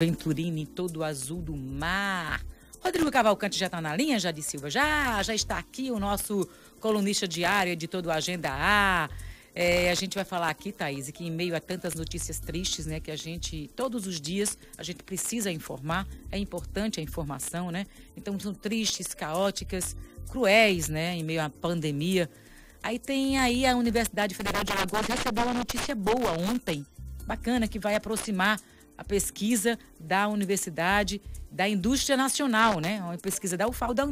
Venturini, todo azul do mar. Rodrigo Cavalcante já está na linha, já de Silva. Já, já está aqui o nosso colunista diário, editor do Agenda A. É, a gente vai falar aqui, Thaís, que em meio a tantas notícias tristes, né, que a gente, todos os dias, a gente precisa informar, é importante a informação, né? Então, são tristes, caóticas, cruéis, né, em meio à pandemia. Aí tem aí a Universidade Federal de Alagoas recebeu uma notícia boa ontem, bacana, que vai aproximar a pesquisa da universidade, da indústria nacional, né? Uma pesquisa da UFAL, da,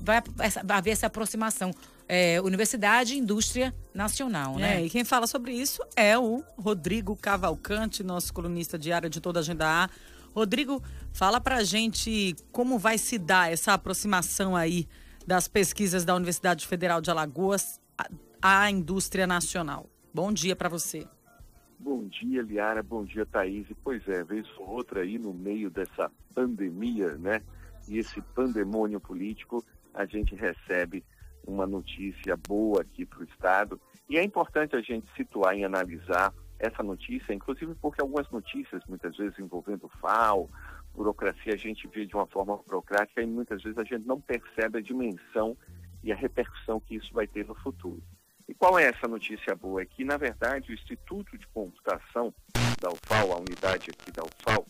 vai, vai haver essa aproximação. É, universidade e indústria nacional, né? É, e quem fala sobre isso é o Rodrigo Cavalcante, nosso colunista diário de toda a Agenda A. Rodrigo, fala pra gente como vai se dar essa aproximação aí das pesquisas da Universidade Federal de Alagoas à indústria nacional. Bom dia para você. Bom dia, Liara. Bom dia, Thaís. Pois é, vez ou outra aí no meio dessa pandemia, né? E esse pandemônio político, a gente recebe uma notícia boa aqui para o Estado. E é importante a gente situar e analisar essa notícia, inclusive porque algumas notícias, muitas vezes envolvendo FAO, burocracia, a gente vê de uma forma burocrática e muitas vezes a gente não percebe a dimensão e a repercussão que isso vai ter no futuro. E qual é essa notícia boa? É que, na verdade, o Instituto de Computação da UFAL, a unidade aqui da UFAL,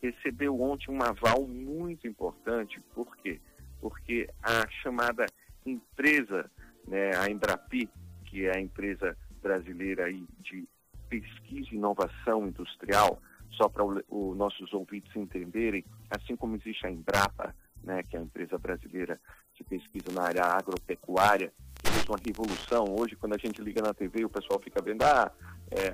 recebeu ontem um aval muito importante. Por quê? Porque a chamada empresa, né, a Embrapi, que é a empresa brasileira aí de pesquisa e inovação industrial, só para os nossos ouvintes entenderem, assim como existe a Embrapa, né, que é a empresa brasileira de pesquisa na área agropecuária, fez uma revolução. Hoje, quando a gente liga na TV, o pessoal fica vendo ah, é,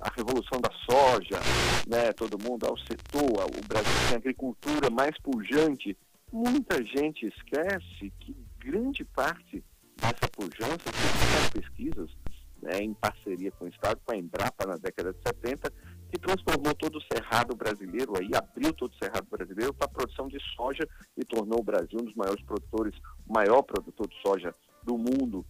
a, revolução da soja, né, todo mundo, ao setor, o Brasil tem a agricultura mais pujante. Muita gente esquece que grande parte dessa pujança são pesquisas né, em parceria com o Estado, com a Embrapa na década de 70, que transformou todo o cerrado brasileiro, aí abriu todo o cerrado brasileiro para a produção de soja e tornou o Brasil um dos maiores produtores, maior produtor de soja do mundo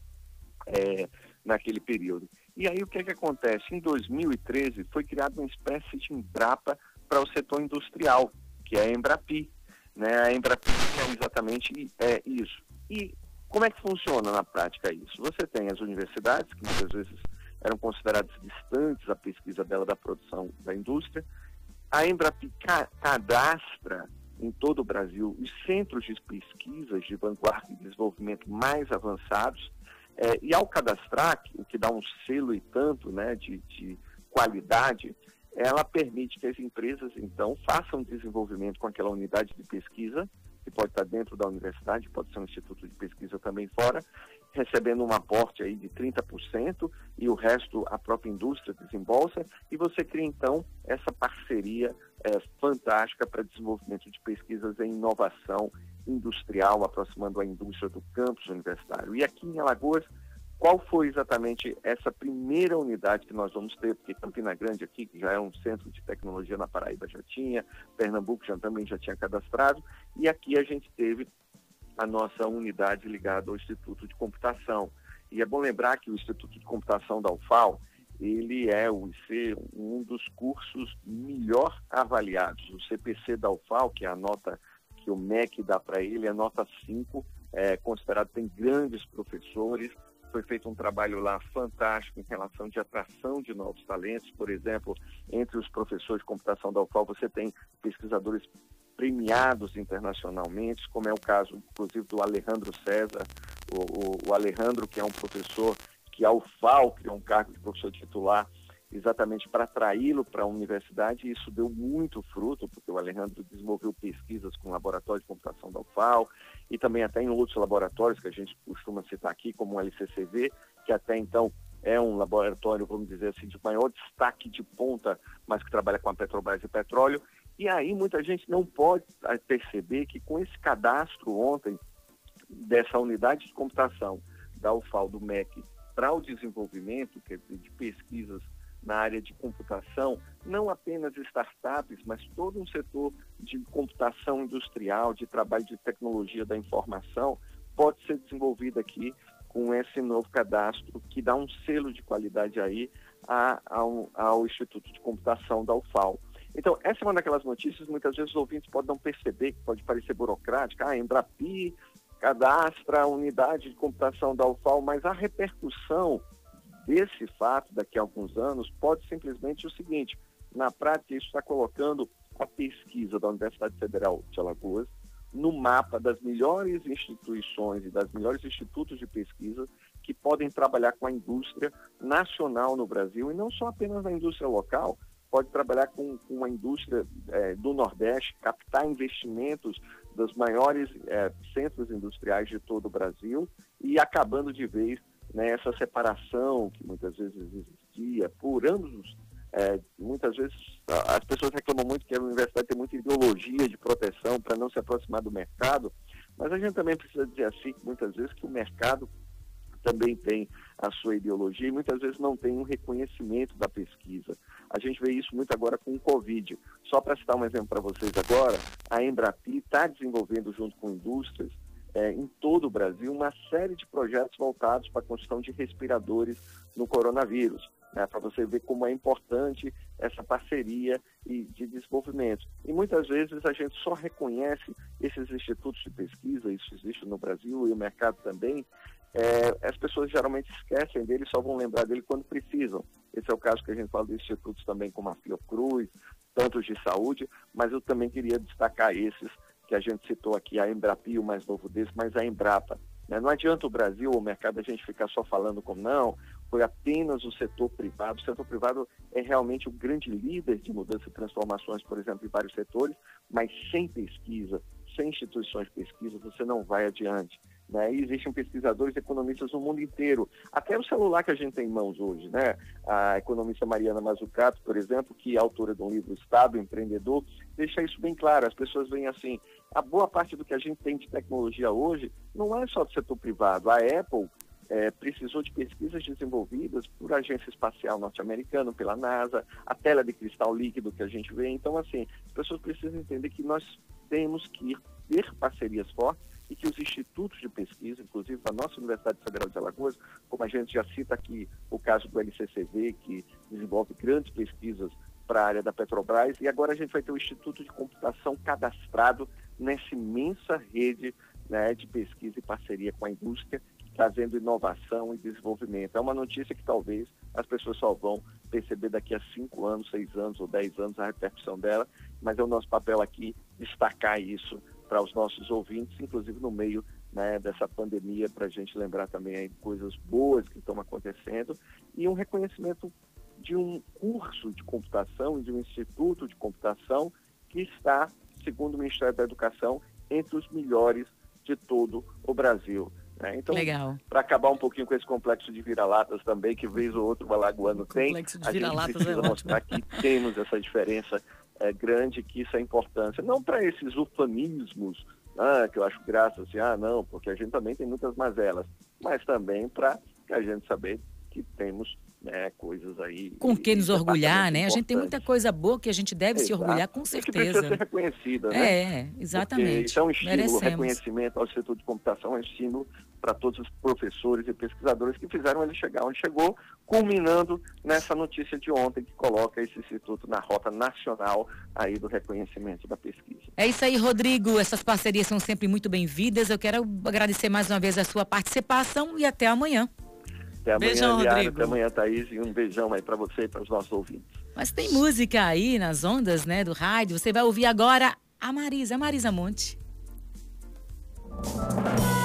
é, naquele período. E aí o que, é que acontece? Em 2013 foi criada uma espécie de Embrapa para o setor industrial, que é a Embrapi. Né? A Embrapi é exatamente é isso. E como é que funciona na prática isso? Você tem as universidades, que muitas vezes eram consideradas distantes da pesquisa dela da produção da indústria. A Embrapi ca cadastra em todo o Brasil os centros de pesquisas de vanguarda e desenvolvimento mais avançados, é, e ao cadastrar, o que dá um selo e tanto né, de, de qualidade, ela permite que as empresas, então, façam desenvolvimento com aquela unidade de pesquisa, que pode estar dentro da universidade, pode ser um instituto de pesquisa também fora, recebendo um aporte aí de 30% e o resto a própria indústria desembolsa, e você cria, então, essa parceria é, fantástica para desenvolvimento de pesquisas em inovação industrial, aproximando a indústria do campus universitário. E aqui em Alagoas, qual foi exatamente essa primeira unidade que nós vamos ter? Porque Campina Grande aqui, que já é um centro de tecnologia na Paraíba, já tinha, Pernambuco já também já tinha cadastrado, e aqui a gente teve a nossa unidade ligada ao Instituto de Computação. E é bom lembrar que o Instituto de Computação da UFAL, ele é o IC, um dos cursos melhor avaliados. O CPC da UFAL, que é a nota que o MEC dá para ele, é nota 5, é considerado, tem grandes professores, foi feito um trabalho lá fantástico em relação de atração de novos talentos, por exemplo, entre os professores de computação da UFAL, você tem pesquisadores premiados internacionalmente, como é o caso, inclusive, do Alejandro César, o, o, o Alejandro, que é um professor que a criou um cargo de professor titular exatamente para atraí-lo para a universidade, e isso deu muito fruto, porque o Alejandro desenvolveu pesquisas com o laboratório de computação da UFAL, e também até em outros laboratórios que a gente costuma citar aqui, como o LCCV, que até então é um laboratório, vamos dizer assim, de maior destaque de ponta, mas que trabalha com a Petrobras e petróleo, e aí muita gente não pode perceber que com esse cadastro ontem dessa unidade de computação da UFAL, do MEC, para o desenvolvimento quer dizer, de pesquisas na área de computação, não apenas startups, mas todo um setor de computação industrial, de trabalho de tecnologia da informação, pode ser desenvolvido aqui com esse novo cadastro que dá um selo de qualidade aí ao, ao Instituto de Computação da UFAL. Então, essa é uma daquelas notícias, muitas vezes os ouvintes podem não perceber, que pode parecer burocrática, ah, Embrapi cadastra a unidade de computação da UFAL, mas a repercussão desse fato daqui a alguns anos pode simplesmente o seguinte, na prática isso está colocando a pesquisa da Universidade Federal de Alagoas no mapa das melhores instituições e das melhores institutos de pesquisa que podem trabalhar com a indústria nacional no Brasil e não só apenas na indústria local, pode trabalhar com, com a indústria é, do Nordeste, captar investimentos dos maiores é, centros industriais de todo o Brasil e acabando de vez né, separação que muitas vezes existia por ambos é, muitas vezes as pessoas reclamam muito que a universidade tem muita ideologia de proteção para não se aproximar do mercado, mas a gente também precisa dizer assim, muitas vezes, que o mercado também tem a sua ideologia e muitas vezes não tem um reconhecimento da pesquisa. A gente vê isso muito agora com o Covid. Só para citar um exemplo para vocês agora, a Embrapi está desenvolvendo junto com indústrias é, em todo o Brasil uma série de projetos voltados para a construção de respiradores no coronavírus né, para você ver como é importante essa parceria e de desenvolvimento. E muitas vezes a gente só reconhece esses institutos de pesquisa, isso existe no Brasil e o mercado também, é, as pessoas geralmente esquecem dele só vão lembrar dele quando precisam. Esse é o caso que a gente fala de institutos também como a Fiocruz, tantos de saúde, mas eu também queria destacar esses que a gente citou aqui, a Embrapi, o mais novo desses, mas a Embrapa. Né? Não adianta o Brasil, o mercado, a gente ficar só falando como não, foi apenas o setor privado. O setor privado é realmente o grande líder de mudança e transformações, por exemplo, em vários setores, mas sem pesquisa, sem instituições de pesquisa, você não vai adiante. Né? E existem pesquisadores economistas no mundo inteiro. Até o celular que a gente tem em mãos hoje, né? A economista Mariana Mazzucato, por exemplo, que é autora de um livro Estado Empreendedor, deixa isso bem claro. As pessoas veem assim, a boa parte do que a gente tem de tecnologia hoje não é só do setor privado. A Apple é, precisou de pesquisas desenvolvidas por agência espacial norte-americana, pela NASA, a tela de cristal líquido que a gente vê. Então, assim, as pessoas precisam entender que nós temos que ter parcerias fortes e que os institutos de pesquisa, inclusive a nossa Universidade Federal de Alagoas, como a gente já cita aqui o caso do LCCV, que desenvolve grandes pesquisas para a área da Petrobras, e agora a gente vai ter o Instituto de Computação cadastrado nessa imensa rede né, de pesquisa e parceria com a indústria, trazendo inovação e desenvolvimento. É uma notícia que talvez as pessoas só vão perceber daqui a cinco anos, seis anos ou dez anos a repercussão dela, mas é o nosso papel aqui destacar isso para os nossos ouvintes, inclusive no meio né, dessa pandemia, para a gente lembrar também aí coisas boas que estão acontecendo e um reconhecimento de um curso de computação e de um instituto de computação que está, segundo o Ministério da Educação, entre os melhores de todo o Brasil. Né? Então, para acabar um pouquinho com esse complexo de vira-latas também, que vez ou outro o alagoano tem, a gente precisa é mostrar que temos essa diferença é, grande, que isso é importância. Não para esses ufanismos, ah, que eu acho graça, assim, ah, não, porque a gente também tem muitas mazelas, mas também para a gente saber que temos né, coisas aí. Com que nos orgulhar, né? A gente tem muita coisa boa que a gente deve Exato. se orgulhar, com certeza. Que precisa ser reconhecida, né? É, exatamente. Porque isso é um estímulo, reconhecimento ao setor de computação, é um estímulo para todos os professores e pesquisadores que fizeram ele chegar onde chegou, culminando nessa notícia de ontem que coloca esse instituto na rota nacional aí do reconhecimento da pesquisa. É isso aí, Rodrigo. Essas parcerias são sempre muito bem-vindas. Eu quero agradecer mais uma vez a sua participação e até amanhã. Até amanhã, beijão, Rodrigo. Até amanhã, Thaís. E um beijão aí para você e para os nossos ouvintes. Mas tem música aí nas ondas, né, do rádio. Você vai ouvir agora a Marisa, a Marisa Monte. Música